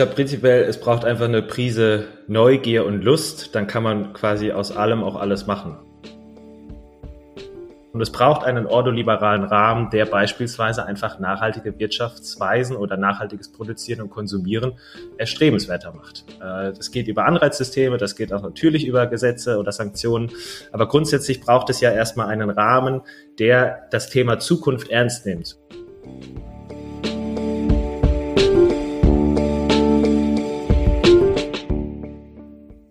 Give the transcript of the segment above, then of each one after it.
glaube prinzipiell, es braucht einfach eine Prise Neugier und Lust, dann kann man quasi aus allem auch alles machen. Und es braucht einen ordoliberalen Rahmen, der beispielsweise einfach nachhaltige Wirtschaftsweisen oder nachhaltiges Produzieren und Konsumieren erstrebenswerter macht. Äh, das geht über Anreizsysteme, das geht auch natürlich über Gesetze oder Sanktionen. Aber grundsätzlich braucht es ja erstmal einen Rahmen, der das Thema Zukunft ernst nimmt.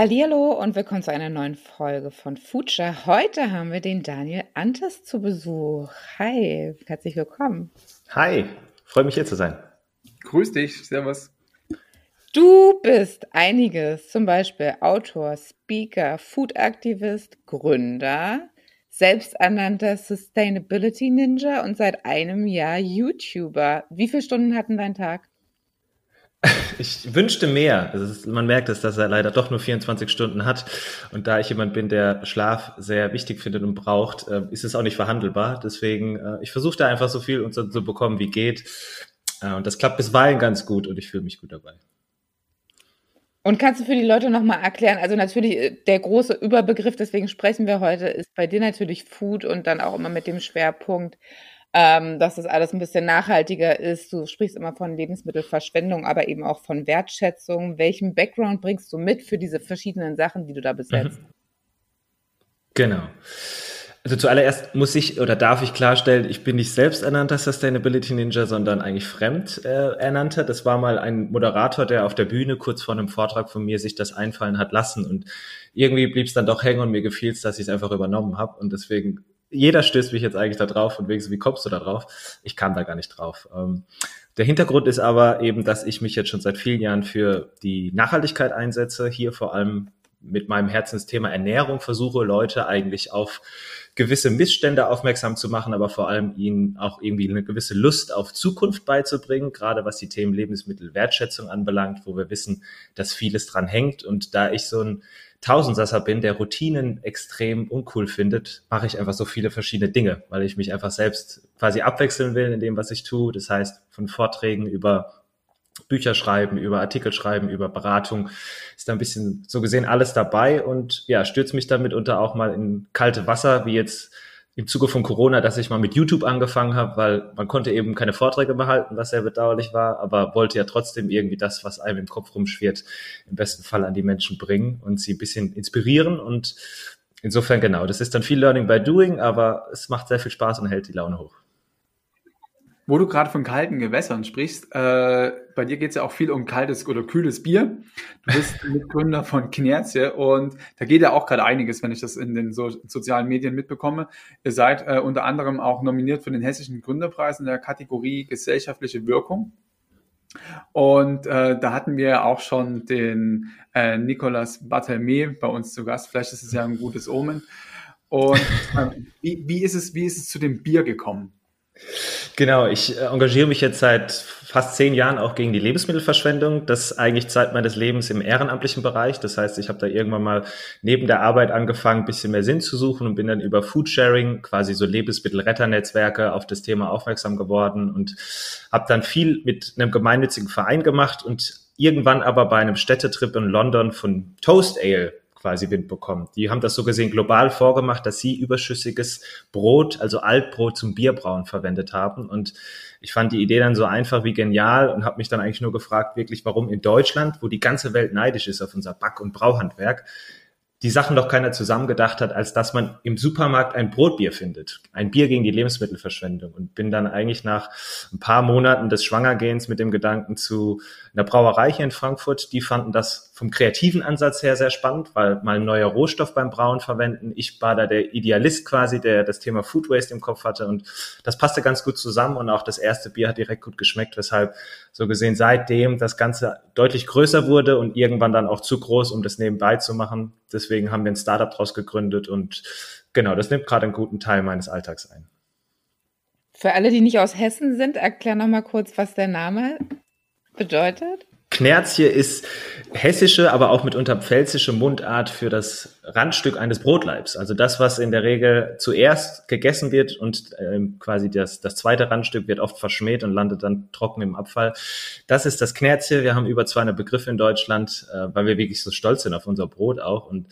Hallo und willkommen zu einer neuen Folge von Future. Heute haben wir den Daniel Antes zu Besuch. Hi, herzlich willkommen. Hi, freue mich hier zu sein. Grüß dich, servus. Du bist einiges, zum Beispiel Autor, Speaker, Food-Aktivist, Gründer, selbsternannter Sustainability Ninja und seit einem Jahr YouTuber. Wie viele Stunden hatten dein Tag? Ich wünschte mehr. Ist, man merkt es, dass er leider doch nur 24 Stunden hat. Und da ich jemand bin, der Schlaf sehr wichtig findet und braucht, äh, ist es auch nicht verhandelbar. Deswegen, äh, ich versuche da einfach so viel zu so bekommen, wie geht. Äh, und das klappt bisweilen ganz gut und ich fühle mich gut dabei. Und kannst du für die Leute nochmal erklären, also natürlich der große Überbegriff, deswegen sprechen wir heute, ist bei dir natürlich Food und dann auch immer mit dem Schwerpunkt ähm, dass das alles ein bisschen nachhaltiger ist. Du sprichst immer von Lebensmittelverschwendung, aber eben auch von Wertschätzung. Welchen Background bringst du mit für diese verschiedenen Sachen, die du da besetzt? Genau. Also zuallererst muss ich oder darf ich klarstellen, ich bin nicht selbst ernannter Sustainability Ninja, sondern eigentlich fremd äh, ernannter. Das war mal ein Moderator, der auf der Bühne kurz vor einem Vortrag von mir sich das einfallen hat lassen und irgendwie blieb es dann doch hängen und mir gefiel es, dass ich es einfach übernommen habe und deswegen jeder stößt mich jetzt eigentlich da drauf und wegen so, wie kommst du da drauf? Ich kam da gar nicht drauf. Ähm, der Hintergrund ist aber eben, dass ich mich jetzt schon seit vielen Jahren für die Nachhaltigkeit einsetze, hier vor allem mit meinem Herzensthema Ernährung versuche, Leute eigentlich auf gewisse Missstände aufmerksam zu machen, aber vor allem ihnen auch irgendwie eine gewisse Lust auf Zukunft beizubringen, gerade was die Themen Lebensmittelwertschätzung anbelangt, wo wir wissen, dass vieles dran hängt. Und da ich so ein Tausendsasser bin, der Routinen extrem uncool findet, mache ich einfach so viele verschiedene Dinge, weil ich mich einfach selbst quasi abwechseln will in dem, was ich tue. Das heißt, von Vorträgen über Bücher schreiben, über Artikel schreiben, über Beratung, ist da ein bisschen so gesehen alles dabei und ja, stürzt mich damit unter auch mal in kalte Wasser, wie jetzt im Zuge von Corona, dass ich mal mit YouTube angefangen habe, weil man konnte eben keine Vorträge mehr halten, was sehr bedauerlich war, aber wollte ja trotzdem irgendwie das, was einem im Kopf rumschwirrt, im besten Fall an die Menschen bringen und sie ein bisschen inspirieren und insofern genau, das ist dann viel Learning by Doing, aber es macht sehr viel Spaß und hält die Laune hoch. Wo du gerade von kalten Gewässern sprichst, äh, bei dir geht es ja auch viel um kaltes oder kühles Bier. Du bist Mitgründer von Knerze und da geht ja auch gerade einiges, wenn ich das in den so sozialen Medien mitbekomme. Ihr seid äh, unter anderem auch nominiert für den Hessischen Gründerpreis in der Kategorie gesellschaftliche Wirkung. Und äh, da hatten wir auch schon den äh, Nicolas Barthelme bei uns zu Gast. Vielleicht ist es ja ein gutes Omen. Und äh, wie, wie, ist es, wie ist es zu dem Bier gekommen? Genau, ich äh, engagiere mich jetzt seit fast zehn Jahren auch gegen die Lebensmittelverschwendung. Das eigentlich Zeit meines Lebens im ehrenamtlichen Bereich. Das heißt, ich habe da irgendwann mal neben der Arbeit angefangen, ein bisschen mehr Sinn zu suchen und bin dann über Foodsharing, quasi so Lebensmittelretternetzwerke, auf das Thema aufmerksam geworden und habe dann viel mit einem gemeinnützigen Verein gemacht und irgendwann aber bei einem Städtetrip in London von Toast Ale quasi Wind bekommen. Die haben das so gesehen global vorgemacht, dass sie überschüssiges Brot, also Altbrot zum Bierbrauen verwendet haben. Und ich fand die Idee dann so einfach wie genial und habe mich dann eigentlich nur gefragt, wirklich, warum in Deutschland, wo die ganze Welt neidisch ist auf unser Back- und Brauhandwerk, die Sachen doch keiner zusammengedacht hat, als dass man im Supermarkt ein Brotbier findet. Ein Bier gegen die Lebensmittelverschwendung. Und bin dann eigentlich nach ein paar Monaten des Schwangergehens mit dem Gedanken zu einer Brauerei hier in Frankfurt. Die fanden das vom kreativen Ansatz her sehr spannend, weil mal ein neuer Rohstoff beim Brauen verwenden. Ich war da der Idealist quasi, der das Thema Food Waste im Kopf hatte und das passte ganz gut zusammen und auch das erste Bier hat direkt gut geschmeckt, weshalb so gesehen seitdem das Ganze deutlich größer wurde und irgendwann dann auch zu groß, um das nebenbei zu machen. Deswegen haben wir ein Startup draus gegründet und genau, das nimmt gerade einen guten Teil meines Alltags ein. Für alle, die nicht aus Hessen sind, erklär noch mal kurz, was der Name bedeutet. Knerzje ist hessische, aber auch mitunter pfälzische Mundart für das Randstück eines Brotleibs. Also das, was in der Regel zuerst gegessen wird und äh, quasi das, das zweite Randstück wird oft verschmäht und landet dann trocken im Abfall. Das ist das Knerzje. Wir haben über 200 Begriffe in Deutschland, äh, weil wir wirklich so stolz sind auf unser Brot auch. Und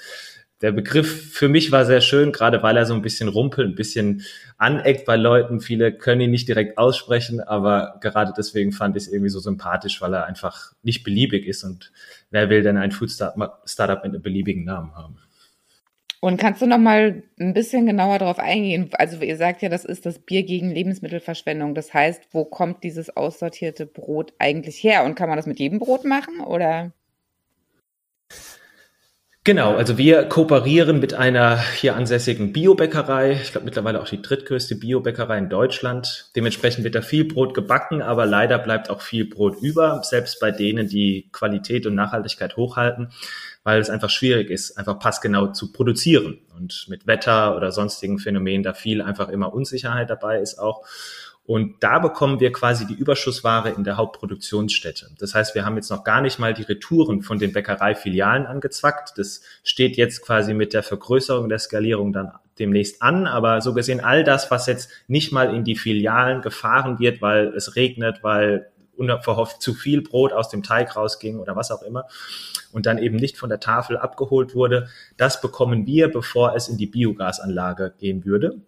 der Begriff für mich war sehr schön, gerade weil er so ein bisschen rumpelt, ein bisschen aneckt bei Leuten. Viele können ihn nicht direkt aussprechen, aber gerade deswegen fand ich es irgendwie so sympathisch, weil er einfach nicht beliebig ist. Und wer will denn ein Food Startup mit einem beliebigen Namen haben? Und kannst du noch mal ein bisschen genauer darauf eingehen? Also ihr sagt ja, das ist das Bier gegen Lebensmittelverschwendung. Das heißt, wo kommt dieses aussortierte Brot eigentlich her? Und kann man das mit jedem Brot machen oder? Genau, also wir kooperieren mit einer hier ansässigen Biobäckerei. Ich glaube mittlerweile auch die drittgrößte Biobäckerei in Deutschland. Dementsprechend wird da viel Brot gebacken, aber leider bleibt auch viel Brot über, selbst bei denen, die Qualität und Nachhaltigkeit hochhalten, weil es einfach schwierig ist, einfach passgenau zu produzieren. Und mit Wetter oder sonstigen Phänomenen da viel einfach immer Unsicherheit dabei ist auch. Und da bekommen wir quasi die Überschussware in der Hauptproduktionsstätte. Das heißt, wir haben jetzt noch gar nicht mal die Retouren von den Bäckereifilialen angezwackt. Das steht jetzt quasi mit der Vergrößerung der Skalierung dann demnächst an. Aber so gesehen all das, was jetzt nicht mal in die Filialen gefahren wird, weil es regnet, weil unverhofft zu viel Brot aus dem Teig rausging oder was auch immer und dann eben nicht von der Tafel abgeholt wurde, das bekommen wir, bevor es in die Biogasanlage gehen würde.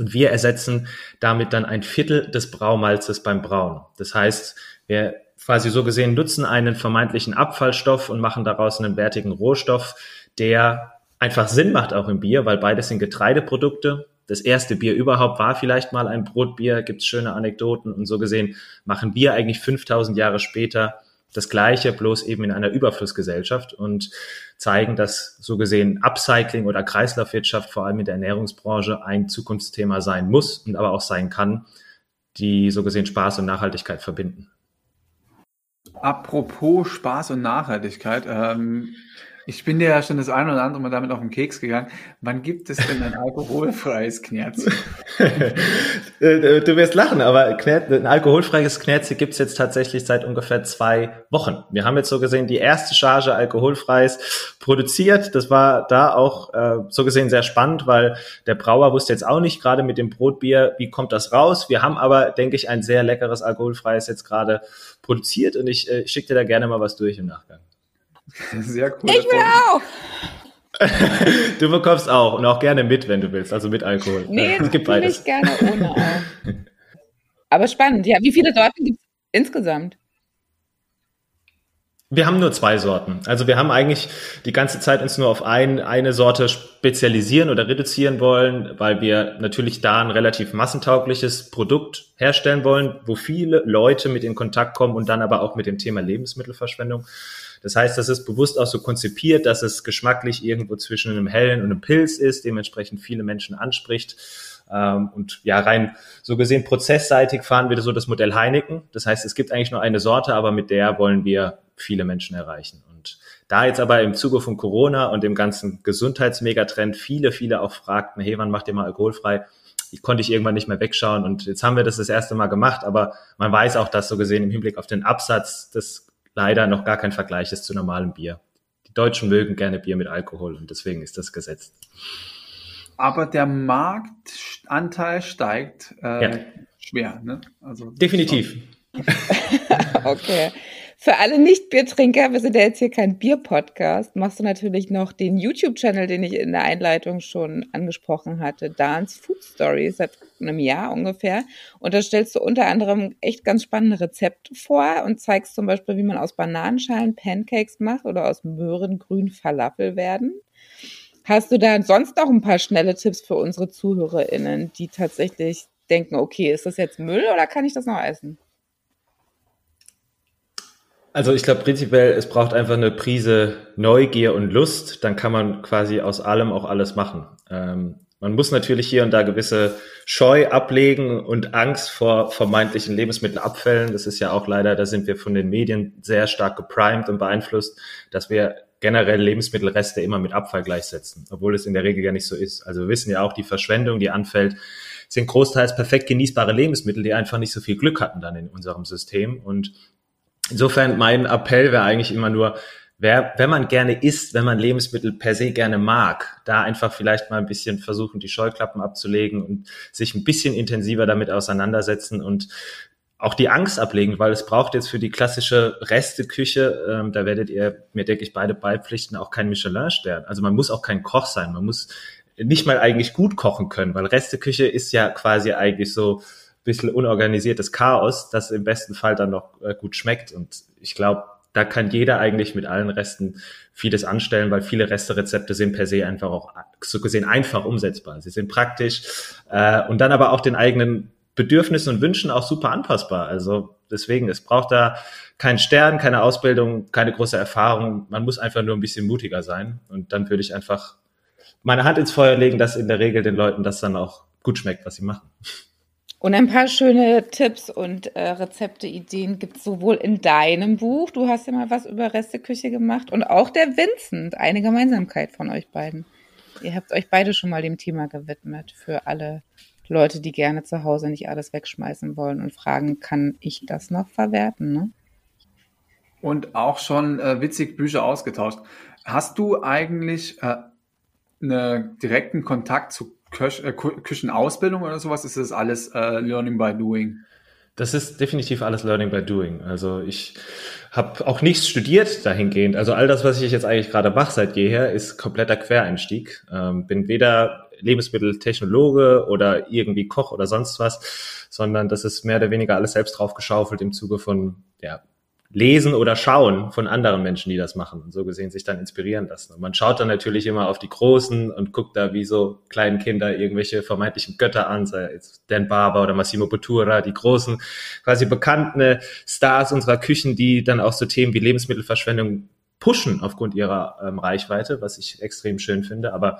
Und wir ersetzen damit dann ein Viertel des Braumalzes beim Brauen. Das heißt, wir quasi so gesehen nutzen einen vermeintlichen Abfallstoff und machen daraus einen wertigen Rohstoff, der einfach Sinn macht auch im Bier, weil beides sind Getreideprodukte. Das erste Bier überhaupt war vielleicht mal ein Brotbier, gibt's schöne Anekdoten und so gesehen machen wir eigentlich 5000 Jahre später das Gleiche, bloß eben in einer Überflussgesellschaft und zeigen, dass so gesehen Upcycling oder Kreislaufwirtschaft vor allem in der Ernährungsbranche ein Zukunftsthema sein muss und aber auch sein kann, die so gesehen Spaß und Nachhaltigkeit verbinden. Apropos Spaß und Nachhaltigkeit, ähm, ich bin dir ja schon das eine oder andere Mal damit auf den Keks gegangen. Wann gibt es denn ein alkoholfreies Knerz? Äh, du wirst lachen, aber ein alkoholfreies Knerz gibt es jetzt tatsächlich seit ungefähr zwei Wochen. Wir haben jetzt so gesehen die erste Charge alkoholfreies produziert. Das war da auch äh, so gesehen sehr spannend, weil der Brauer wusste jetzt auch nicht, gerade mit dem Brotbier, wie kommt das raus. Wir haben aber, denke ich, ein sehr leckeres alkoholfreies jetzt gerade produziert und ich äh, schicke dir da gerne mal was durch im Nachgang. Sehr cool. Ich will auch. Du bekommst auch und auch gerne mit, wenn du willst, also mit Alkohol. Nee, es gibt beides. Ich gerne ohne auch. Aber spannend, ja. Wie viele Sorten gibt es insgesamt? Wir haben nur zwei Sorten. Also wir haben eigentlich die ganze Zeit uns nur auf ein, eine Sorte spezialisieren oder reduzieren wollen, weil wir natürlich da ein relativ massentaugliches Produkt herstellen wollen, wo viele Leute mit in Kontakt kommen und dann aber auch mit dem Thema Lebensmittelverschwendung. Das heißt, das ist bewusst auch so konzipiert, dass es geschmacklich irgendwo zwischen einem hellen und einem Pilz ist, dementsprechend viele Menschen anspricht. Ähm, und ja, rein so gesehen prozessseitig fahren wir so das Modell Heineken. Das heißt, es gibt eigentlich nur eine Sorte, aber mit der wollen wir viele Menschen erreichen. Und da jetzt aber im Zuge von Corona und dem ganzen Gesundheitsmegatrend viele, viele auch fragten, hey, wann macht ihr mal alkoholfrei? Ich konnte ich irgendwann nicht mehr wegschauen und jetzt haben wir das das erste Mal gemacht, aber man weiß auch, dass so gesehen im Hinblick auf den Absatz das leider noch gar kein Vergleich ist zu normalem Bier. Die Deutschen mögen gerne Bier mit Alkohol und deswegen ist das gesetzt. Aber der Marktanteil steigt äh, ja. schwer, ne? Also definitiv. okay. Für alle Nicht-Biertrinker, wir sind ja jetzt hier kein Bier-Podcast, machst du natürlich noch den YouTube-Channel, den ich in der Einleitung schon angesprochen hatte, Dance Food Stories, seit einem Jahr ungefähr. Und da stellst du unter anderem echt ganz spannende Rezepte vor und zeigst zum Beispiel, wie man aus Bananenschalen Pancakes macht oder aus Möhrengrün Falafel werden. Hast du da sonst noch ein paar schnelle Tipps für unsere ZuhörerInnen, die tatsächlich denken, okay, ist das jetzt Müll oder kann ich das noch essen? Also ich glaube prinzipiell, es braucht einfach eine Prise Neugier und Lust, dann kann man quasi aus allem auch alles machen. Ähm, man muss natürlich hier und da gewisse Scheu ablegen und Angst vor vermeintlichen Lebensmittelabfällen. Das ist ja auch leider, da sind wir von den Medien sehr stark geprimed und beeinflusst, dass wir generell Lebensmittelreste immer mit Abfall gleichsetzen, obwohl es in der Regel ja nicht so ist. Also wir wissen ja auch, die Verschwendung, die anfällt, sind großteils perfekt genießbare Lebensmittel, die einfach nicht so viel Glück hatten dann in unserem System. Und insofern mein Appell wäre eigentlich immer nur, wer, wenn man gerne isst, wenn man Lebensmittel per se gerne mag, da einfach vielleicht mal ein bisschen versuchen, die Scheuklappen abzulegen und sich ein bisschen intensiver damit auseinandersetzen und auch die Angst ablegen, weil es braucht jetzt für die klassische Resteküche, ähm, da werdet ihr mir, denke ich, beide beipflichten, auch kein Michelin-Stern. Also man muss auch kein Koch sein, man muss nicht mal eigentlich gut kochen können, weil Resteküche ist ja quasi eigentlich so bisschen unorganisiertes Chaos, das im besten Fall dann noch äh, gut schmeckt. Und ich glaube, da kann jeder eigentlich mit allen Resten vieles anstellen, weil viele Resterezepte sind per se einfach auch so gesehen einfach umsetzbar. Sie sind praktisch äh, und dann aber auch den eigenen Bedürfnissen und Wünschen auch super anpassbar. Also deswegen, es braucht da keinen Stern, keine Ausbildung, keine große Erfahrung. Man muss einfach nur ein bisschen mutiger sein. Und dann würde ich einfach meine Hand ins Feuer legen, dass in der Regel den Leuten das dann auch gut schmeckt, was sie machen. Und ein paar schöne Tipps und äh, Rezepte, Ideen gibt es sowohl in deinem Buch, du hast ja mal was über Resteküche gemacht, und auch der Vincent, eine Gemeinsamkeit von euch beiden. Ihr habt euch beide schon mal dem Thema gewidmet für alle Leute, die gerne zu Hause nicht alles wegschmeißen wollen und fragen, kann ich das noch verwerten? Ne? Und auch schon äh, witzig Bücher ausgetauscht. Hast du eigentlich äh, einen direkten Kontakt zu Köch äh, Küchenausbildung oder sowas? Ist das alles äh, Learning by Doing? Das ist definitiv alles Learning by Doing. Also ich habe auch nichts studiert dahingehend. Also all das, was ich jetzt eigentlich gerade mache seit jeher, ist kompletter Quereinstieg. Ähm, bin weder Lebensmitteltechnologe oder irgendwie Koch oder sonst was, sondern das ist mehr oder weniger alles selbst draufgeschaufelt im Zuge von ja, lesen oder schauen von anderen Menschen, die das machen und so gesehen sich dann inspirieren lassen. Und man schaut dann natürlich immer auf die Großen und guckt da wie so kleinen Kinder irgendwelche vermeintlichen Götter an, sei es Dan Barber oder Massimo Bottura, die großen, quasi bekannten Stars unserer Küchen, die dann auch so Themen wie Lebensmittelverschwendung pushen aufgrund ihrer ähm, Reichweite, was ich extrem schön finde. Aber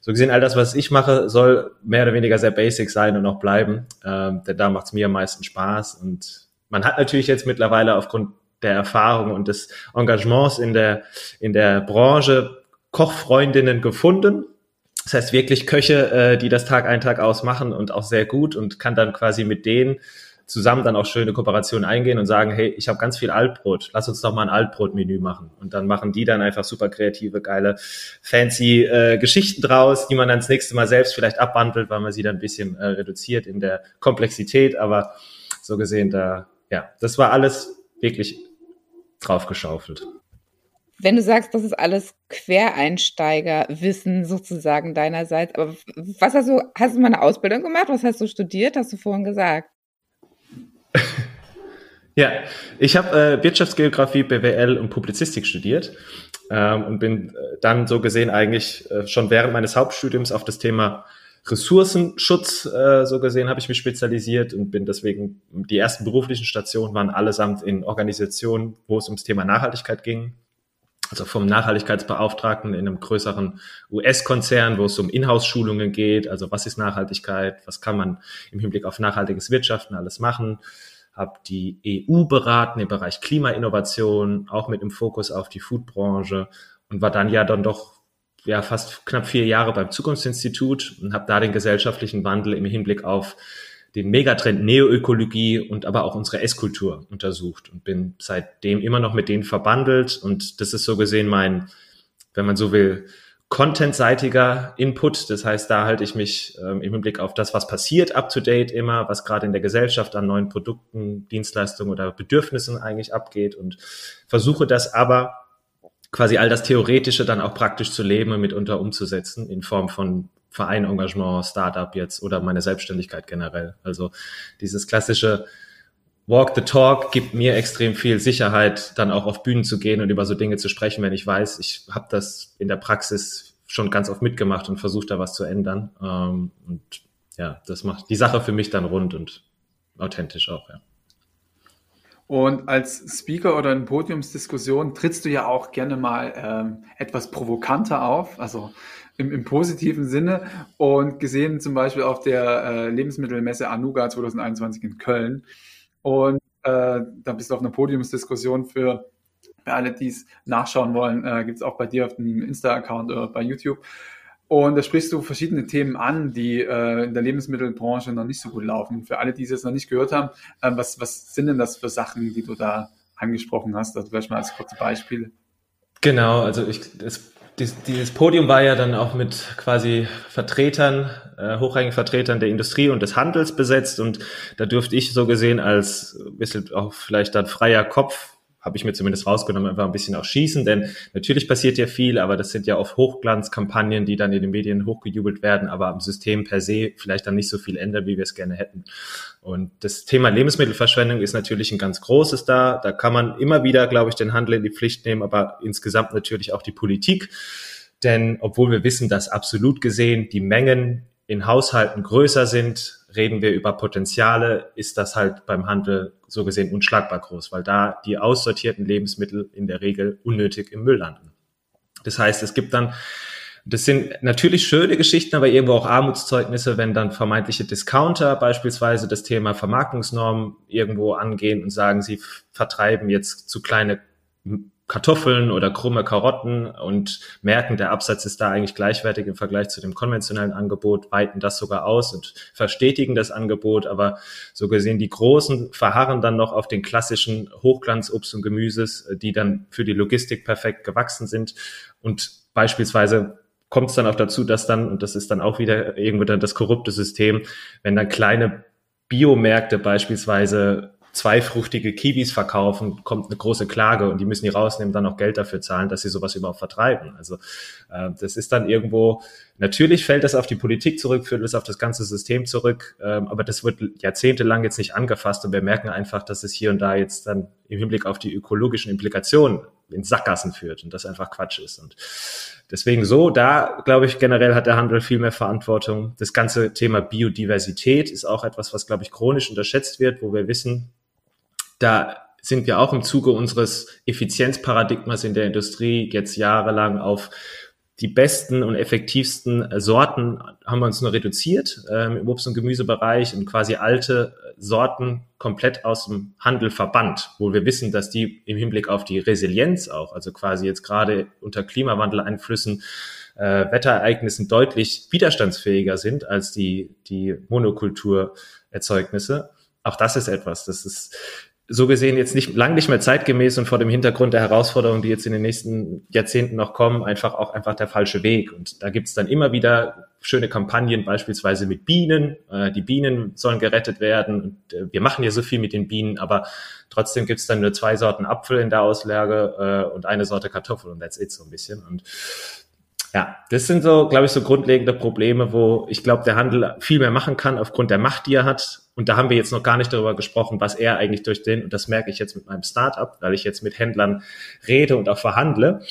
so gesehen, all das, was ich mache, soll mehr oder weniger sehr basic sein und auch bleiben. Ähm, denn da macht es mir am meisten Spaß. Und man hat natürlich jetzt mittlerweile aufgrund der Erfahrung und des Engagements in der, in der Branche Kochfreundinnen gefunden. Das heißt wirklich Köche, äh, die das Tag ein, Tag aus machen und auch sehr gut und kann dann quasi mit denen zusammen dann auch schöne Kooperationen eingehen und sagen, hey, ich habe ganz viel Altbrot, lass uns doch mal ein Altbrot-Menü machen. Und dann machen die dann einfach super kreative, geile, fancy äh, Geschichten draus, die man dann das nächste Mal selbst vielleicht abwandelt, weil man sie dann ein bisschen äh, reduziert in der Komplexität. Aber so gesehen, da, ja, das war alles wirklich draufgeschaufelt. Wenn du sagst, das ist alles Quereinsteigerwissen sozusagen deinerseits, aber was hast du, hast du mal eine Ausbildung gemacht? Was hast du studiert? Hast du vorhin gesagt? ja, ich habe äh, Wirtschaftsgeografie, BWL und Publizistik studiert ähm, und bin äh, dann so gesehen eigentlich äh, schon während meines Hauptstudiums auf das Thema Ressourcenschutz, äh, so gesehen, habe ich mich spezialisiert und bin deswegen, die ersten beruflichen Stationen waren allesamt in Organisationen, wo es ums Thema Nachhaltigkeit ging. Also vom Nachhaltigkeitsbeauftragten in einem größeren US-Konzern, wo es um Inhouse-Schulungen geht. Also was ist Nachhaltigkeit? Was kann man im Hinblick auf nachhaltiges Wirtschaften alles machen? Habe die EU beraten im Bereich Klimainnovation, auch mit dem Fokus auf die Foodbranche und war dann ja dann doch ja fast knapp vier Jahre beim Zukunftsinstitut und habe da den gesellschaftlichen Wandel im Hinblick auf den Megatrend Neoökologie und aber auch unsere Esskultur untersucht und bin seitdem immer noch mit denen verbandelt und das ist so gesehen mein, wenn man so will, contentseitiger Input. Das heißt, da halte ich mich ähm, im Hinblick auf das, was passiert, up to date immer, was gerade in der Gesellschaft an neuen Produkten, Dienstleistungen oder Bedürfnissen eigentlich abgeht und versuche das aber quasi all das Theoretische dann auch praktisch zu leben und mitunter umzusetzen in Form von Vereinengagement, Startup jetzt oder meine Selbstständigkeit generell. Also dieses klassische Walk the Talk gibt mir extrem viel Sicherheit, dann auch auf Bühnen zu gehen und über so Dinge zu sprechen, wenn ich weiß, ich habe das in der Praxis schon ganz oft mitgemacht und versucht da was zu ändern. Ähm, und ja, das macht die Sache für mich dann rund und authentisch auch, ja. Und als Speaker oder in Podiumsdiskussionen trittst du ja auch gerne mal ähm, etwas provokanter auf, also im, im, positiven Sinne. Und gesehen zum Beispiel auf der äh, Lebensmittelmesse Anuga 2021 in Köln. Und äh, da bist du auf einer Podiumsdiskussion für, für alle, die es nachschauen wollen, äh, gibt es auch bei dir auf dem Insta-Account oder bei YouTube. Und da sprichst du verschiedene Themen an, die äh, in der Lebensmittelbranche noch nicht so gut laufen. Für alle, die es jetzt noch nicht gehört haben, äh, was, was sind denn das für Sachen, die du da angesprochen hast? Also vielleicht mal als kurze Beispiele. Genau, also ich, das, dieses Podium war ja dann auch mit quasi Vertretern, äh, hochrangigen Vertretern der Industrie und des Handels besetzt und da durfte ich so gesehen als bisschen auch vielleicht dann freier Kopf habe ich mir zumindest rausgenommen, einfach ein bisschen auch schießen, denn natürlich passiert ja viel, aber das sind ja oft Hochglanzkampagnen, die dann in den Medien hochgejubelt werden, aber am System per se vielleicht dann nicht so viel ändern, wie wir es gerne hätten. Und das Thema Lebensmittelverschwendung ist natürlich ein ganz großes da. Da kann man immer wieder, glaube ich, den Handel in die Pflicht nehmen, aber insgesamt natürlich auch die Politik. Denn obwohl wir wissen, dass absolut gesehen die Mengen in Haushalten größer sind, reden wir über Potenziale, ist das halt beim Handel so gesehen unschlagbar groß, weil da die aussortierten Lebensmittel in der Regel unnötig im Müll landen. Das heißt, es gibt dann, das sind natürlich schöne Geschichten, aber irgendwo auch Armutszeugnisse, wenn dann vermeintliche Discounter beispielsweise das Thema Vermarktungsnormen irgendwo angehen und sagen, sie vertreiben jetzt zu kleine Kartoffeln oder krumme Karotten und merken, der Absatz ist da eigentlich gleichwertig im Vergleich zu dem konventionellen Angebot, weiten das sogar aus und verstetigen das Angebot. Aber so gesehen, die Großen verharren dann noch auf den klassischen Hochglanzobst und Gemüses, die dann für die Logistik perfekt gewachsen sind. Und beispielsweise kommt es dann auch dazu, dass dann, und das ist dann auch wieder irgendwo dann das korrupte System, wenn dann kleine Biomärkte beispielsweise zweifruchtige Kiwis verkaufen, kommt eine große Klage und die müssen die rausnehmen, dann noch Geld dafür zahlen, dass sie sowas überhaupt vertreiben. Also äh, das ist dann irgendwo, natürlich fällt das auf die Politik zurück, führt es auf das ganze System zurück, ähm, aber das wird jahrzehntelang jetzt nicht angefasst und wir merken einfach, dass es hier und da jetzt dann im Hinblick auf die ökologischen Implikationen in Sackgassen führt und das einfach Quatsch ist. Und deswegen so, da glaube ich generell hat der Handel viel mehr Verantwortung. Das ganze Thema Biodiversität ist auch etwas, was glaube ich chronisch unterschätzt wird, wo wir wissen, da sind wir auch im Zuge unseres Effizienzparadigmas in der Industrie jetzt jahrelang auf die besten und effektivsten Sorten haben wir uns nur reduziert ähm, im Obst- und Gemüsebereich und quasi alte Sorten komplett aus dem Handel verbannt, wo wir wissen, dass die im Hinblick auf die Resilienz auch, also quasi jetzt gerade unter Klimawandeleinflüssen, äh, Wetterereignissen deutlich widerstandsfähiger sind als die, die Monokulturerzeugnisse. Auch das ist etwas, das ist so gesehen jetzt nicht lang nicht mehr zeitgemäß und vor dem Hintergrund der Herausforderungen, die jetzt in den nächsten Jahrzehnten noch kommen, einfach auch einfach der falsche Weg. Und da gibt's dann immer wieder schöne Kampagnen, beispielsweise mit Bienen. Äh, die Bienen sollen gerettet werden. Und, äh, wir machen ja so viel mit den Bienen, aber trotzdem gibt's dann nur zwei Sorten Apfel in der Auslage äh, und eine Sorte Kartoffel und that's it so ein bisschen. Und ja, das sind so, glaube ich, so grundlegende Probleme, wo ich glaube, der Handel viel mehr machen kann aufgrund der Macht, die er hat. Und da haben wir jetzt noch gar nicht darüber gesprochen, was er eigentlich durch den, und das merke ich jetzt mit meinem Startup, weil ich jetzt mit Händlern rede und auch verhandle,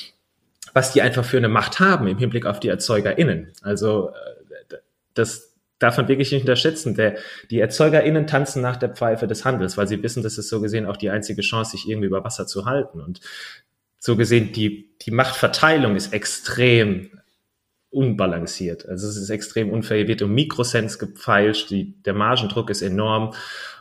was die einfach für eine Macht haben im Hinblick auf die ErzeugerInnen. Also äh, das darf man wirklich nicht unterschätzen. Der, die ErzeugerInnen tanzen nach der Pfeife des Handels, weil sie wissen, das ist so gesehen auch die einzige Chance, sich irgendwie über Wasser zu halten. Und so gesehen, die, die Machtverteilung ist extrem unbalanciert. Also es ist extrem unfair. Hier wird um Mikrocents gefeilscht, die, der Margendruck ist enorm.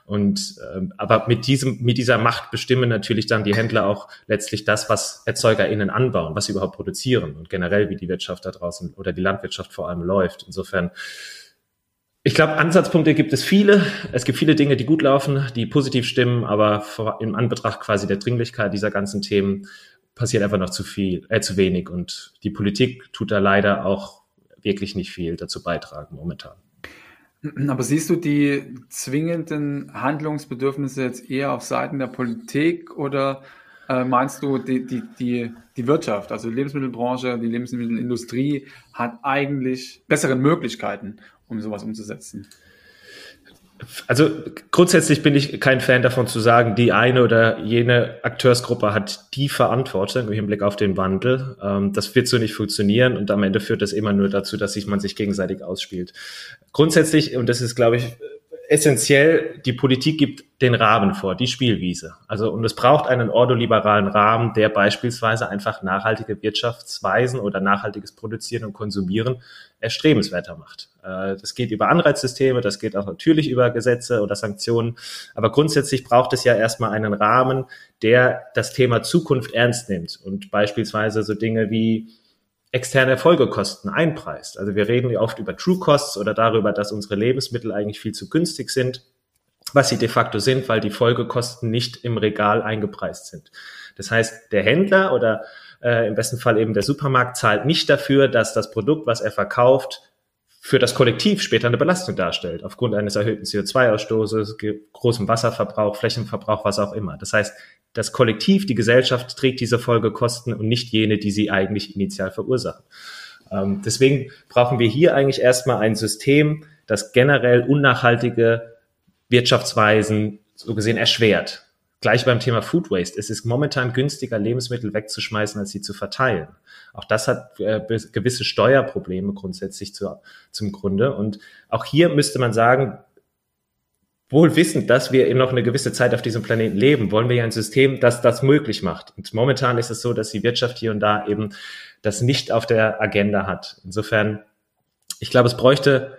Und ähm, aber mit diesem, mit dieser Macht bestimmen natürlich dann die Händler auch letztlich das, was ErzeugerInnen anbauen, was sie überhaupt produzieren und generell wie die Wirtschaft da draußen oder die Landwirtschaft vor allem läuft. Insofern ich glaube, Ansatzpunkte gibt es viele. Es gibt viele Dinge, die gut laufen, die positiv stimmen, aber im Anbetracht quasi der Dringlichkeit dieser ganzen Themen passiert einfach noch zu viel, äh, zu wenig. Und die Politik tut da leider auch wirklich nicht viel dazu beitragen momentan. Aber siehst du die zwingenden Handlungsbedürfnisse jetzt eher auf Seiten der Politik oder äh, meinst du, die, die, die, die Wirtschaft, also die Lebensmittelbranche, die Lebensmittelindustrie hat eigentlich bessere Möglichkeiten, um sowas umzusetzen? Also grundsätzlich bin ich kein Fan davon zu sagen, die eine oder jene Akteursgruppe hat die Verantwortung im Hinblick auf den Wandel. Ähm, das wird so nicht funktionieren und am Ende führt das immer nur dazu, dass sich man sich gegenseitig ausspielt. Grundsätzlich, und das ist, glaube ich, essentiell, die Politik gibt den Rahmen vor, die Spielwiese. Also, und es braucht einen ordoliberalen Rahmen, der beispielsweise einfach nachhaltige Wirtschaftsweisen oder nachhaltiges Produzieren und Konsumieren erstrebenswerter macht. Äh, das geht über Anreizsysteme, das geht auch natürlich über Gesetze oder Sanktionen. Aber grundsätzlich braucht es ja erstmal einen Rahmen, der das Thema Zukunft ernst nimmt und beispielsweise so Dinge wie externe Folgekosten einpreist. Also wir reden oft über True Costs oder darüber, dass unsere Lebensmittel eigentlich viel zu günstig sind, was sie de facto sind, weil die Folgekosten nicht im Regal eingepreist sind. Das heißt, der Händler oder äh, im besten Fall eben der Supermarkt zahlt nicht dafür, dass das Produkt, was er verkauft, für das Kollektiv später eine Belastung darstellt, aufgrund eines erhöhten CO2-Ausstoßes, großem Wasserverbrauch, Flächenverbrauch, was auch immer. Das heißt, das Kollektiv, die Gesellschaft trägt diese Folgekosten und nicht jene, die sie eigentlich initial verursachen. Ähm, deswegen brauchen wir hier eigentlich erstmal ein System, das generell unnachhaltige Wirtschaftsweisen so gesehen erschwert. Gleich beim Thema Food Waste. Es ist momentan günstiger, Lebensmittel wegzuschmeißen, als sie zu verteilen. Auch das hat äh, gewisse Steuerprobleme grundsätzlich zu, zum Grunde. Und auch hier müsste man sagen, wohl wissend, dass wir noch eine gewisse Zeit auf diesem Planeten leben, wollen wir ja ein System, das das möglich macht. Und momentan ist es so, dass die Wirtschaft hier und da eben das nicht auf der Agenda hat. Insofern, ich glaube, es bräuchte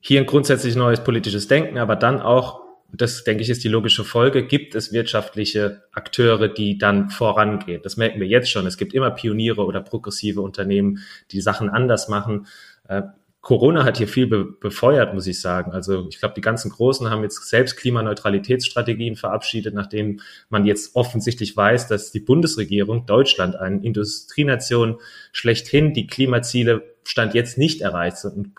hier ein grundsätzlich neues politisches Denken, aber dann auch das denke ich ist die logische Folge, gibt es wirtschaftliche Akteure, die dann vorangehen. Das merken wir jetzt schon. Es gibt immer Pioniere oder progressive Unternehmen, die Sachen anders machen. Corona hat hier viel be befeuert, muss ich sagen. Also ich glaube, die ganzen Großen haben jetzt selbst Klimaneutralitätsstrategien verabschiedet, nachdem man jetzt offensichtlich weiß, dass die Bundesregierung Deutschland, eine Industrienation schlechthin, die Klimaziele Stand jetzt nicht erreicht und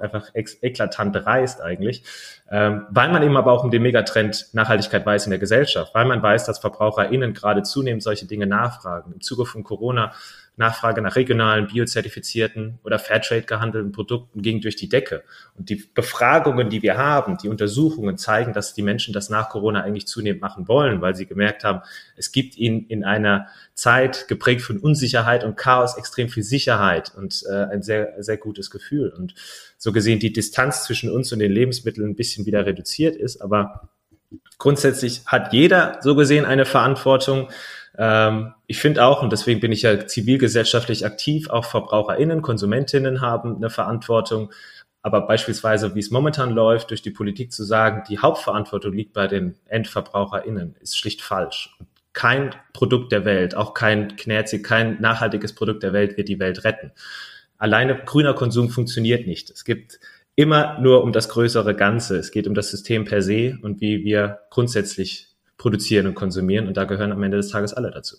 einfach eklatant reißt eigentlich, ähm, weil man eben aber auch um den Megatrend Nachhaltigkeit weiß in der Gesellschaft, weil man weiß, dass VerbraucherInnen gerade zunehmend solche Dinge nachfragen. Im Zuge von Corona Nachfrage nach regionalen, biozertifizierten oder Fairtrade gehandelten Produkten ging durch die Decke. Und die Befragungen, die wir haben, die Untersuchungen zeigen, dass die Menschen das nach Corona eigentlich zunehmend machen wollen, weil sie gemerkt haben, es gibt ihnen in einer Zeit geprägt von Unsicherheit und Chaos extrem viel Sicherheit und äh, ein sehr, sehr gutes Gefühl. Und so gesehen die Distanz zwischen uns und den Lebensmitteln ein bisschen wieder reduziert ist. Aber grundsätzlich hat jeder so gesehen eine Verantwortung, ähm, ich finde auch, und deswegen bin ich ja zivilgesellschaftlich aktiv, auch VerbraucherInnen, KonsumentInnen haben eine Verantwortung. Aber beispielsweise, wie es momentan läuft, durch die Politik zu sagen, die Hauptverantwortung liegt bei den EndverbraucherInnen, ist schlicht falsch. Kein Produkt der Welt, auch kein Knerzig, kein nachhaltiges Produkt der Welt wird die Welt retten. Alleine grüner Konsum funktioniert nicht. Es gibt immer nur um das größere Ganze. Es geht um das System per se und wie wir grundsätzlich produzieren und konsumieren. Und da gehören am Ende des Tages alle dazu.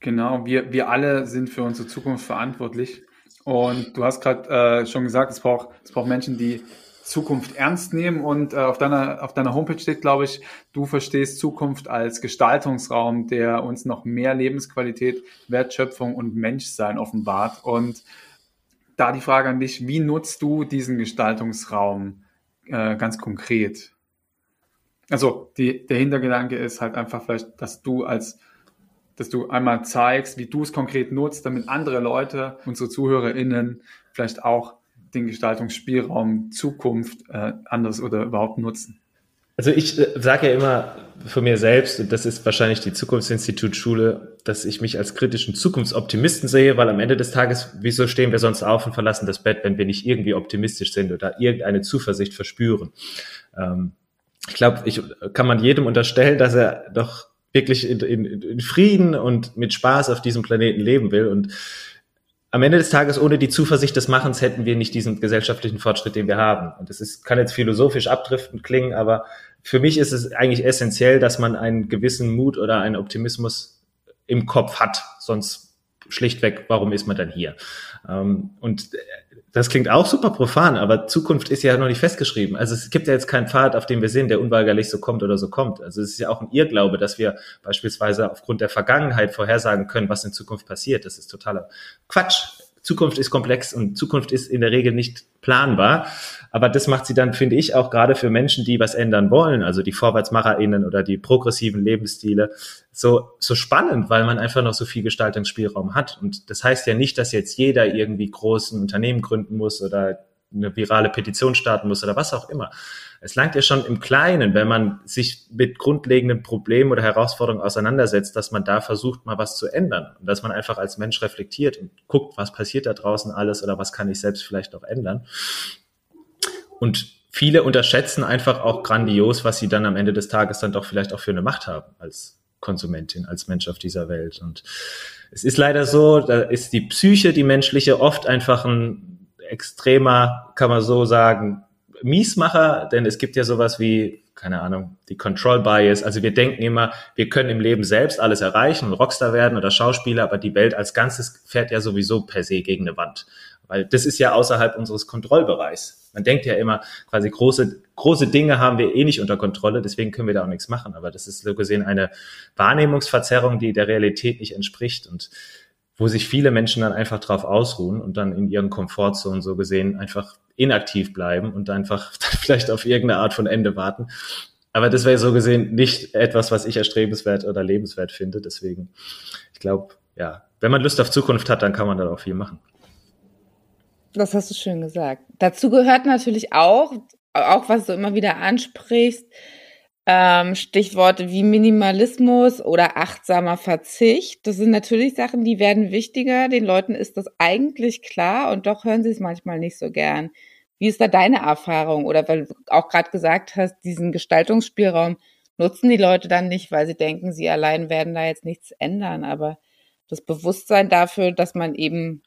Genau, wir, wir alle sind für unsere Zukunft verantwortlich. Und du hast gerade äh, schon gesagt, es braucht, es braucht Menschen, die Zukunft ernst nehmen. Und äh, auf, deiner, auf deiner Homepage steht, glaube ich, du verstehst Zukunft als Gestaltungsraum, der uns noch mehr Lebensqualität, Wertschöpfung und Menschsein offenbart. Und da die Frage an dich, wie nutzt du diesen Gestaltungsraum äh, ganz konkret? Also die, der Hintergedanke ist halt einfach vielleicht, dass du als, dass du einmal zeigst, wie du es konkret nutzt, damit andere Leute, unsere ZuhörerInnen, vielleicht auch den Gestaltungsspielraum Zukunft äh, anders oder überhaupt nutzen. Also ich äh, sage ja immer von mir selbst, und das ist wahrscheinlich die Zukunftsinstitutschule, dass ich mich als kritischen Zukunftsoptimisten sehe, weil am Ende des Tages, wieso stehen wir sonst auf und verlassen das Bett, wenn wir nicht irgendwie optimistisch sind oder irgendeine Zuversicht verspüren? Ähm, ich glaube, ich kann man jedem unterstellen, dass er doch wirklich in, in, in Frieden und mit Spaß auf diesem Planeten leben will. Und am Ende des Tages, ohne die Zuversicht des Machens, hätten wir nicht diesen gesellschaftlichen Fortschritt, den wir haben. Und das ist, kann jetzt philosophisch abdriftend klingen, aber für mich ist es eigentlich essentiell, dass man einen gewissen Mut oder einen Optimismus im Kopf hat. Sonst schlichtweg, warum ist man dann hier? Ähm, und das klingt auch super profan, aber Zukunft ist ja noch nicht festgeschrieben. Also es gibt ja jetzt keinen Pfad, auf dem wir sind, der unweigerlich so kommt oder so kommt. Also es ist ja auch ein Irrglaube, dass wir beispielsweise aufgrund der Vergangenheit vorhersagen können, was in Zukunft passiert. Das ist totaler Quatsch. Zukunft ist komplex und Zukunft ist in der Regel nicht planbar. Aber das macht sie dann, finde ich, auch gerade für Menschen, die was ändern wollen, also die VorwärtsmacherInnen oder die progressiven Lebensstile, so, so spannend, weil man einfach noch so viel Gestaltungsspielraum hat. Und das heißt ja nicht, dass jetzt jeder irgendwie großen Unternehmen gründen muss oder eine virale Petition starten muss oder was auch immer. Es langt ja schon im Kleinen, wenn man sich mit grundlegenden Problemen oder Herausforderungen auseinandersetzt, dass man da versucht, mal was zu ändern und dass man einfach als Mensch reflektiert und guckt, was passiert da draußen alles oder was kann ich selbst vielleicht auch ändern. Und viele unterschätzen einfach auch grandios, was sie dann am Ende des Tages dann doch vielleicht auch für eine Macht haben als Konsumentin, als Mensch auf dieser Welt. Und es ist leider so, da ist die Psyche, die menschliche, oft einfach ein extremer, kann man so sagen, Miesmacher, denn es gibt ja sowas wie, keine Ahnung, die Control Bias. Also wir denken immer, wir können im Leben selbst alles erreichen und Rockstar werden oder Schauspieler, aber die Welt als Ganzes fährt ja sowieso per se gegen eine Wand. Weil das ist ja außerhalb unseres Kontrollbereichs. Man denkt ja immer, quasi große, große Dinge haben wir eh nicht unter Kontrolle, deswegen können wir da auch nichts machen. Aber das ist so gesehen eine Wahrnehmungsverzerrung, die der Realität nicht entspricht und wo sich viele Menschen dann einfach drauf ausruhen und dann in ihren Komfortzonen so gesehen einfach inaktiv bleiben und einfach vielleicht auf irgendeine Art von Ende warten. Aber das wäre so gesehen nicht etwas, was ich erstrebenswert oder lebenswert finde. Deswegen, ich glaube, ja, wenn man Lust auf Zukunft hat, dann kann man da auch viel machen. Das hast du schön gesagt. Dazu gehört natürlich auch, auch was du immer wieder ansprichst, ähm, Stichworte wie Minimalismus oder achtsamer Verzicht. Das sind natürlich Sachen, die werden wichtiger. Den Leuten ist das eigentlich klar und doch hören sie es manchmal nicht so gern. Wie ist da deine Erfahrung? Oder weil du auch gerade gesagt hast, diesen Gestaltungsspielraum nutzen die Leute dann nicht, weil sie denken, sie allein werden da jetzt nichts ändern. Aber das Bewusstsein dafür, dass man eben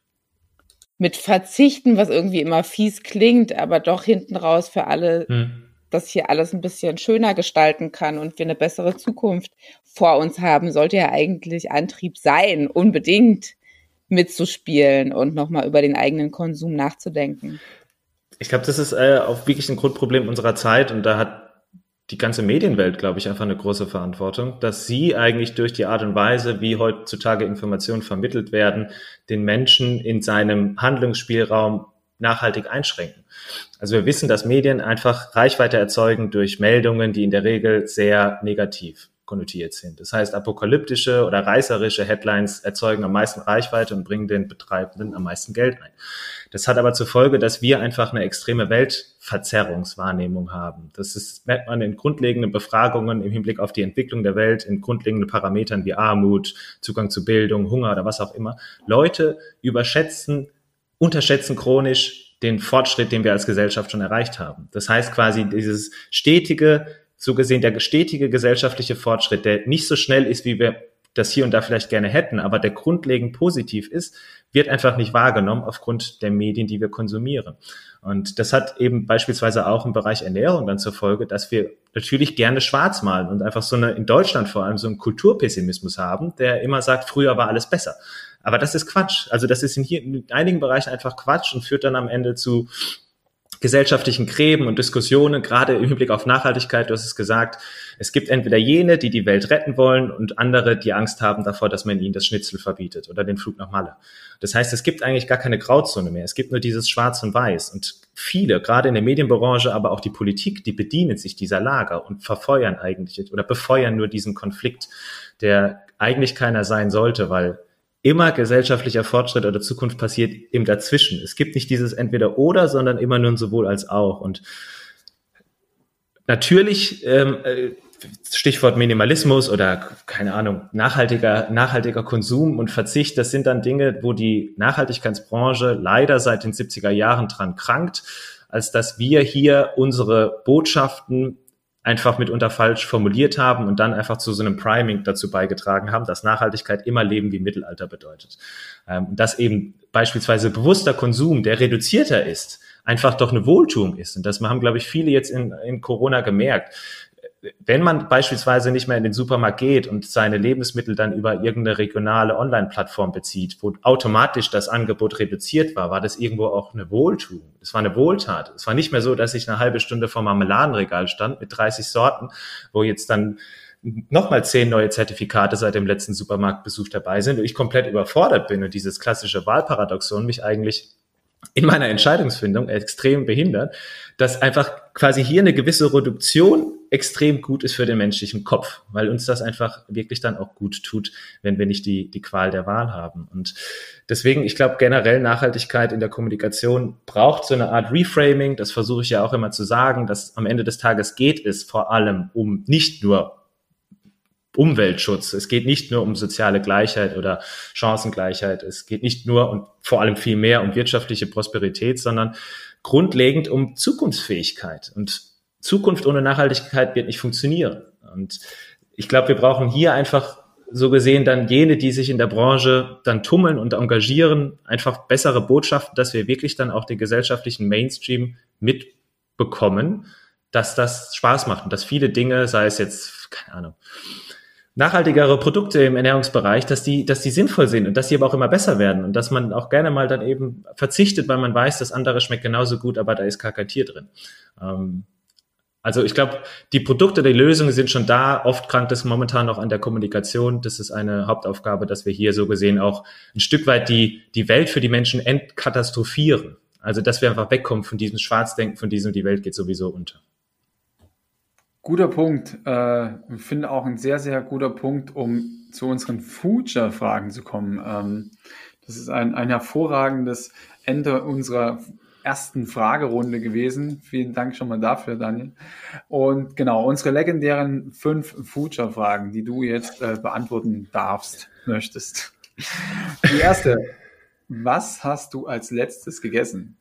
mit Verzichten, was irgendwie immer fies klingt, aber doch hinten raus für alle hm das hier alles ein bisschen schöner gestalten kann und wir eine bessere Zukunft vor uns haben, sollte ja eigentlich Antrieb sein, unbedingt mitzuspielen und nochmal über den eigenen Konsum nachzudenken. Ich glaube, das ist äh, auch wirklich ein Grundproblem unserer Zeit und da hat die ganze Medienwelt, glaube ich, einfach eine große Verantwortung, dass sie eigentlich durch die Art und Weise, wie heutzutage Informationen vermittelt werden, den Menschen in seinem Handlungsspielraum nachhaltig einschränken. Also wir wissen, dass Medien einfach Reichweite erzeugen durch Meldungen, die in der Regel sehr negativ konnotiert sind. Das heißt, apokalyptische oder reißerische Headlines erzeugen am meisten Reichweite und bringen den Betreibenden am meisten Geld ein. Das hat aber zur Folge, dass wir einfach eine extreme Weltverzerrungswahrnehmung haben. Das ist, merkt man in grundlegenden Befragungen im Hinblick auf die Entwicklung der Welt, in grundlegenden Parametern wie Armut, Zugang zu Bildung, Hunger oder was auch immer. Leute überschätzen unterschätzen chronisch den Fortschritt, den wir als Gesellschaft schon erreicht haben. Das heißt quasi dieses stetige, so gesehen der stetige gesellschaftliche Fortschritt, der nicht so schnell ist, wie wir das hier und da vielleicht gerne hätten, aber der grundlegend positiv ist, wird einfach nicht wahrgenommen aufgrund der Medien, die wir konsumieren. Und das hat eben beispielsweise auch im Bereich Ernährung dann zur Folge, dass wir natürlich gerne schwarz malen und einfach so eine, in Deutschland vor allem so einen Kulturpessimismus haben, der immer sagt, früher war alles besser. Aber das ist Quatsch. Also das ist in, hier, in einigen Bereichen einfach Quatsch und führt dann am Ende zu gesellschaftlichen Gräben und Diskussionen, gerade im Hinblick auf Nachhaltigkeit. Du hast es gesagt, es gibt entweder jene, die die Welt retten wollen und andere, die Angst haben davor, dass man ihnen das Schnitzel verbietet oder den Flug nach Malle. Das heißt, es gibt eigentlich gar keine Grauzone mehr. Es gibt nur dieses Schwarz und Weiß. Und viele, gerade in der Medienbranche, aber auch die Politik, die bedienen sich dieser Lager und verfeuern eigentlich oder befeuern nur diesen Konflikt, der eigentlich keiner sein sollte, weil immer gesellschaftlicher Fortschritt oder Zukunft passiert im Dazwischen. Es gibt nicht dieses entweder oder, sondern immer nur ein sowohl als auch. Und natürlich, ähm, äh, Stichwort Minimalismus oder keine Ahnung, nachhaltiger, nachhaltiger Konsum und Verzicht, das sind dann Dinge, wo die Nachhaltigkeitsbranche leider seit den 70er Jahren dran krankt, als dass wir hier unsere Botschaften einfach mitunter falsch formuliert haben und dann einfach zu so einem Priming dazu beigetragen haben, dass Nachhaltigkeit immer Leben wie Mittelalter bedeutet. Ähm, und dass eben beispielsweise bewusster Konsum, der reduzierter ist, einfach doch eine Wohltuung ist. Und das haben, glaube ich, viele jetzt in, in Corona gemerkt wenn man beispielsweise nicht mehr in den Supermarkt geht und seine Lebensmittel dann über irgendeine regionale Online-Plattform bezieht, wo automatisch das Angebot reduziert war, war das irgendwo auch eine Wohltuung. Es war eine Wohltat. Es war nicht mehr so, dass ich eine halbe Stunde vor Marmeladenregal stand mit 30 Sorten, wo jetzt dann nochmal zehn neue Zertifikate seit dem letzten Supermarktbesuch dabei sind und ich komplett überfordert bin und dieses klassische Wahlparadoxon mich eigentlich in meiner Entscheidungsfindung extrem behindert, dass einfach quasi hier eine gewisse Reduktion extrem gut ist für den menschlichen Kopf, weil uns das einfach wirklich dann auch gut tut, wenn wir nicht die, die Qual der Wahl haben. Und deswegen, ich glaube, generell Nachhaltigkeit in der Kommunikation braucht so eine Art Reframing. Das versuche ich ja auch immer zu sagen, dass am Ende des Tages geht es vor allem um nicht nur Umweltschutz. Es geht nicht nur um soziale Gleichheit oder Chancengleichheit. Es geht nicht nur und vor allem viel mehr um wirtschaftliche Prosperität, sondern grundlegend um Zukunftsfähigkeit. Und Zukunft ohne Nachhaltigkeit wird nicht funktionieren. Und ich glaube, wir brauchen hier einfach so gesehen dann jene, die sich in der Branche dann tummeln und engagieren, einfach bessere Botschaften, dass wir wirklich dann auch den gesellschaftlichen Mainstream mitbekommen, dass das Spaß macht und dass viele Dinge, sei es jetzt, keine Ahnung, nachhaltigere Produkte im Ernährungsbereich, dass die, dass die sinnvoll sind und dass sie aber auch immer besser werden und dass man auch gerne mal dann eben verzichtet, weil man weiß, das andere schmeckt genauso gut, aber da ist gar kein Tier drin. Ähm, also ich glaube, die Produkte, die Lösungen sind schon da. Oft krankt es momentan noch an der Kommunikation. Das ist eine Hauptaufgabe, dass wir hier so gesehen auch ein Stück weit die, die Welt für die Menschen entkatastrophieren. Also dass wir einfach wegkommen von diesem Schwarzdenken, von diesem, die Welt geht sowieso unter. Guter Punkt. Äh, ich finde auch ein sehr, sehr guter Punkt, um zu unseren Future-Fragen zu kommen. Ähm, das ist ein, ein hervorragendes Ende unserer ersten Fragerunde gewesen. Vielen Dank schon mal dafür, Daniel. Und genau, unsere legendären fünf Future-Fragen, die du jetzt äh, beantworten darfst, möchtest. Die erste. Was hast du als letztes gegessen?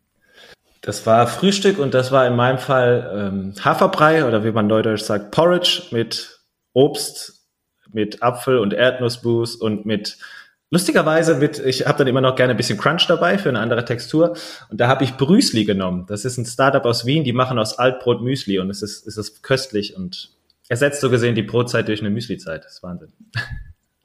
Das war Frühstück und das war in meinem Fall ähm, Haferbrei oder wie man neudeutsch sagt, Porridge mit Obst, mit Apfel und Erdnussbus und mit lustigerweise mit, ich habe dann immer noch gerne ein bisschen Crunch dabei für eine andere Textur und da habe ich Brüsli genommen. Das ist ein Startup aus Wien, die machen aus Altbrot Müsli und es ist, es ist köstlich und ersetzt so gesehen die Brotzeit durch eine Müsli-Zeit. Das ist Wahnsinn.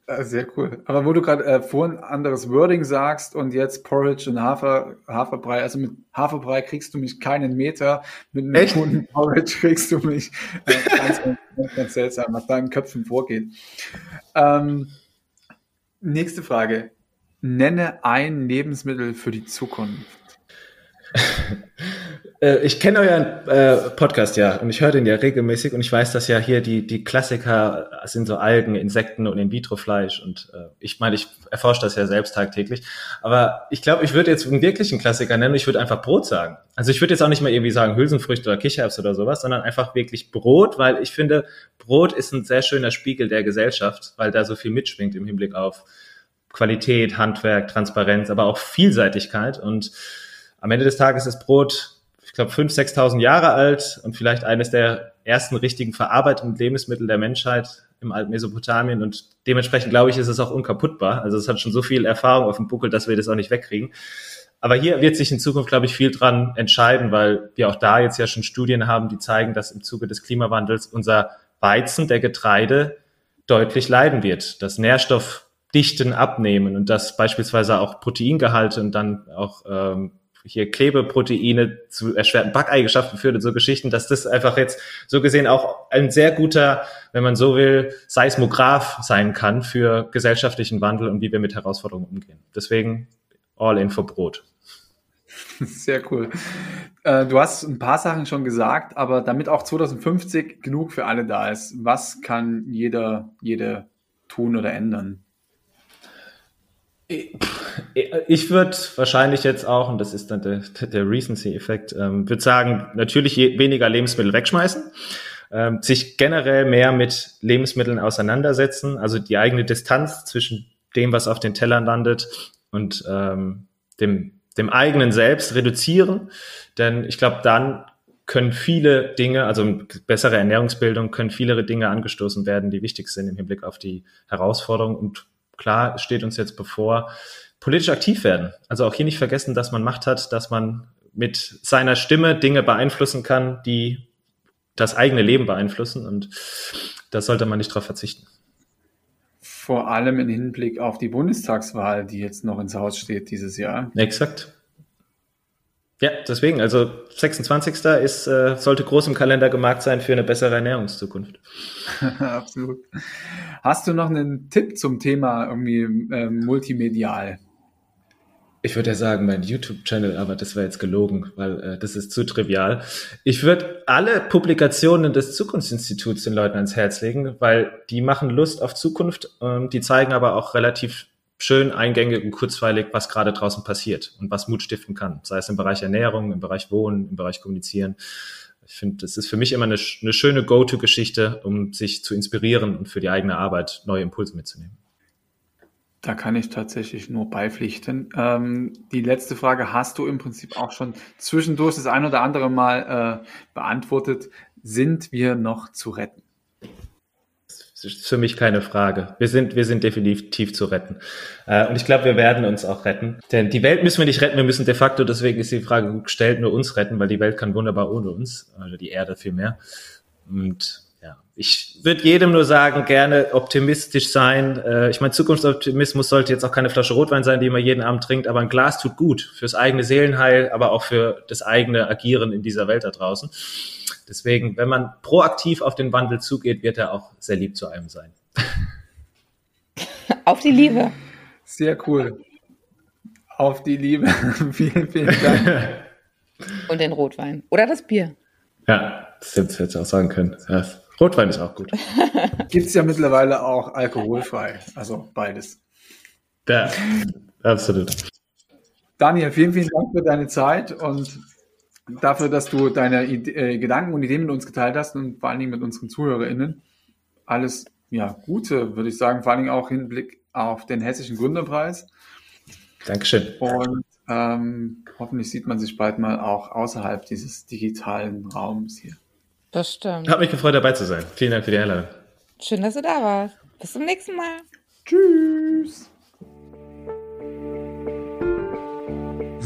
Ah, sehr cool. Aber wo du gerade äh, vorhin anderes Wording sagst und jetzt Porridge und Hafer, Haferbrei, also mit Haferbrei kriegst du mich keinen Meter, mit einem guten Porridge kriegst du mich äh, ganz, ganz, ganz, seltsam, was da in Köpfen vorgeht. Ähm, nächste Frage. Nenne ein Lebensmittel für die Zukunft. Äh, ich kenne euren äh, Podcast ja und ich höre den ja regelmäßig und ich weiß, dass ja hier die, die Klassiker sind so Algen, Insekten und In-vitro-Fleisch und äh, ich meine, ich erforsche das ja selbst tagtäglich. Aber ich glaube, ich würde jetzt einen wirklichen Klassiker nennen, ich würde einfach Brot sagen. Also ich würde jetzt auch nicht mal irgendwie sagen Hülsenfrüchte oder Kichererbs oder sowas, sondern einfach wirklich Brot, weil ich finde, Brot ist ein sehr schöner Spiegel der Gesellschaft, weil da so viel mitschwingt im Hinblick auf Qualität, Handwerk, Transparenz, aber auch Vielseitigkeit und am Ende des Tages ist Brot, glaube, 5.000, 6.000 Jahre alt und vielleicht eines der ersten richtigen verarbeiteten Lebensmittel der Menschheit im alten Mesopotamien und dementsprechend glaube ich, ist es auch unkaputtbar. Also es hat schon so viel Erfahrung auf dem Buckel, dass wir das auch nicht wegkriegen. Aber hier wird sich in Zukunft, glaube ich, viel dran entscheiden, weil wir auch da jetzt ja schon Studien haben, die zeigen, dass im Zuge des Klimawandels unser Weizen, der Getreide, deutlich leiden wird. Das Nährstoffdichten abnehmen und dass beispielsweise auch Proteingehalte und dann auch ähm, hier Klebeproteine zu erschwerten Backeigenschaften führt und so Geschichten, dass das einfach jetzt so gesehen auch ein sehr guter, wenn man so will, Seismograph sein kann für gesellschaftlichen Wandel und wie wir mit Herausforderungen umgehen. Deswegen all in for Brot. Sehr cool. Äh, du hast ein paar Sachen schon gesagt, aber damit auch 2050 genug für alle da ist, was kann jeder, jede tun oder ändern? Ich würde wahrscheinlich jetzt auch, und das ist dann der, der Recency-Effekt, ähm, würde sagen, natürlich weniger Lebensmittel wegschmeißen, ähm, sich generell mehr mit Lebensmitteln auseinandersetzen, also die eigene Distanz zwischen dem, was auf den Tellern landet und ähm, dem, dem eigenen Selbst reduzieren. Denn ich glaube, dann können viele Dinge, also bessere Ernährungsbildung, können viele Dinge angestoßen werden, die wichtig sind im Hinblick auf die Herausforderung und klar steht uns jetzt bevor, politisch aktiv werden. Also auch hier nicht vergessen, dass man Macht hat, dass man mit seiner Stimme Dinge beeinflussen kann, die das eigene Leben beeinflussen und da sollte man nicht darauf verzichten. Vor allem im Hinblick auf die Bundestagswahl, die jetzt noch ins Haus steht dieses Jahr. Exakt. Ja, deswegen, also 26. ist, äh, sollte groß im Kalender gemarkt sein für eine bessere Ernährungszukunft. Absolut. Hast du noch einen Tipp zum Thema irgendwie äh, multimedial? Ich würde ja sagen, mein YouTube-Channel, aber das wäre jetzt gelogen, weil äh, das ist zu trivial. Ich würde alle Publikationen des Zukunftsinstituts den Leuten ans Herz legen, weil die machen Lust auf Zukunft, ähm, die zeigen aber auch relativ schön eingängig und kurzweilig, was gerade draußen passiert und was Mut stiften kann, sei es im Bereich Ernährung, im Bereich Wohnen, im Bereich Kommunizieren. Ich finde, das ist für mich immer eine, eine schöne Go-To-Geschichte, um sich zu inspirieren und für die eigene Arbeit neue Impulse mitzunehmen. Da kann ich tatsächlich nur beipflichten. Ähm, die letzte Frage hast du im Prinzip auch schon zwischendurch das ein oder andere Mal äh, beantwortet. Sind wir noch zu retten? Ist für mich keine Frage. Wir sind, wir sind definitiv zu retten. Äh, und ich glaube, wir werden uns auch retten. Denn die Welt müssen wir nicht retten, wir müssen de facto, deswegen ist die Frage gestellt, nur uns retten, weil die Welt kann wunderbar ohne uns, also die Erde vielmehr. Und ja, ich würde jedem nur sagen, gerne optimistisch sein. Äh, ich meine, Zukunftsoptimismus sollte jetzt auch keine Flasche Rotwein sein, die man jeden Abend trinkt, aber ein Glas tut gut fürs eigene Seelenheil, aber auch für das eigene Agieren in dieser Welt da draußen. Deswegen, wenn man proaktiv auf den Wandel zugeht, wird er auch sehr lieb zu einem sein. Auf die Liebe. Sehr cool. Auf die Liebe. vielen, vielen Dank. Und den Rotwein. Oder das Bier. Ja, das hätte ich jetzt auch sagen können. Ja, Rotwein ist auch gut. Gibt es ja mittlerweile auch alkoholfrei. Also beides. Ja, absolut. Daniel, vielen, vielen Dank für deine Zeit und dafür, dass du deine äh, Gedanken und Ideen mit uns geteilt hast und vor allen Dingen mit unseren ZuhörerInnen. Alles ja, Gute, würde ich sagen, vor allen Dingen auch Hinblick auf den Hessischen Gründerpreis. Dankeschön. Und ähm, hoffentlich sieht man sich bald mal auch außerhalb dieses digitalen Raums hier. Das stimmt. Hat mich gefreut, dabei zu sein. Vielen Dank für die Einladung. Schön, dass du da warst. Bis zum nächsten Mal. Tschüss.